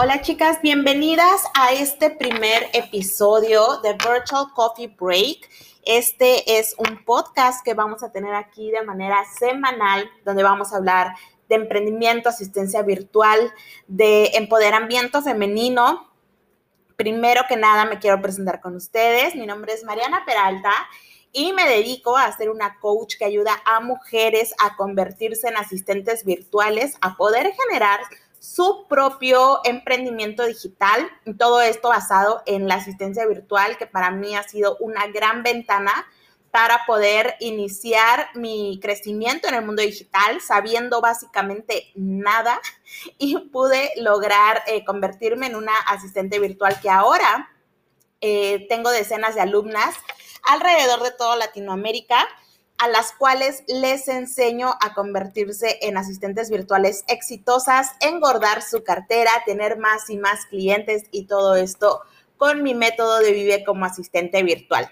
Hola chicas, bienvenidas a este primer episodio de Virtual Coffee Break. Este es un podcast que vamos a tener aquí de manera semanal, donde vamos a hablar de emprendimiento, asistencia virtual, de empoderamiento femenino. Primero que nada me quiero presentar con ustedes. Mi nombre es Mariana Peralta y me dedico a ser una coach que ayuda a mujeres a convertirse en asistentes virtuales, a poder generar su propio emprendimiento digital. Todo esto basado en la asistencia virtual, que para mí ha sido una gran ventana para poder iniciar mi crecimiento en el mundo digital sabiendo básicamente nada y pude lograr eh, convertirme en una asistente virtual que ahora eh, tengo decenas de alumnas alrededor de toda Latinoamérica a las cuales les enseño a convertirse en asistentes virtuales exitosas, engordar su cartera, tener más y más clientes y todo esto con mi método de Vive como asistente virtual.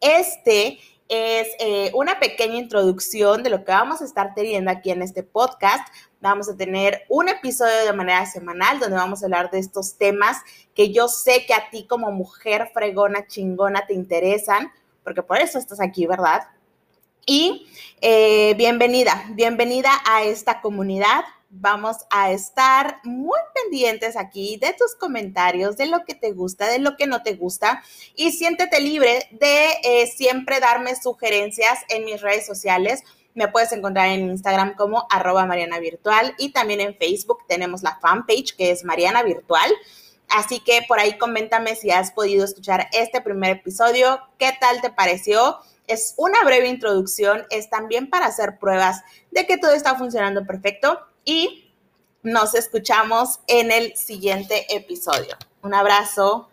Este es eh, una pequeña introducción de lo que vamos a estar teniendo aquí en este podcast. Vamos a tener un episodio de manera semanal donde vamos a hablar de estos temas que yo sé que a ti como mujer fregona, chingona, te interesan, porque por eso estás aquí, ¿verdad? Y eh, bienvenida, bienvenida a esta comunidad. Vamos a estar muy pendientes aquí de tus comentarios, de lo que te gusta, de lo que no te gusta. Y siéntete libre de eh, siempre darme sugerencias en mis redes sociales. Me puedes encontrar en Instagram como arroba Mariana Virtual y también en Facebook tenemos la fanpage que es Mariana Virtual. Así que por ahí coméntame si has podido escuchar este primer episodio, qué tal te pareció es una breve introducción, es también para hacer pruebas de que todo está funcionando perfecto y nos escuchamos en el siguiente episodio. Un abrazo.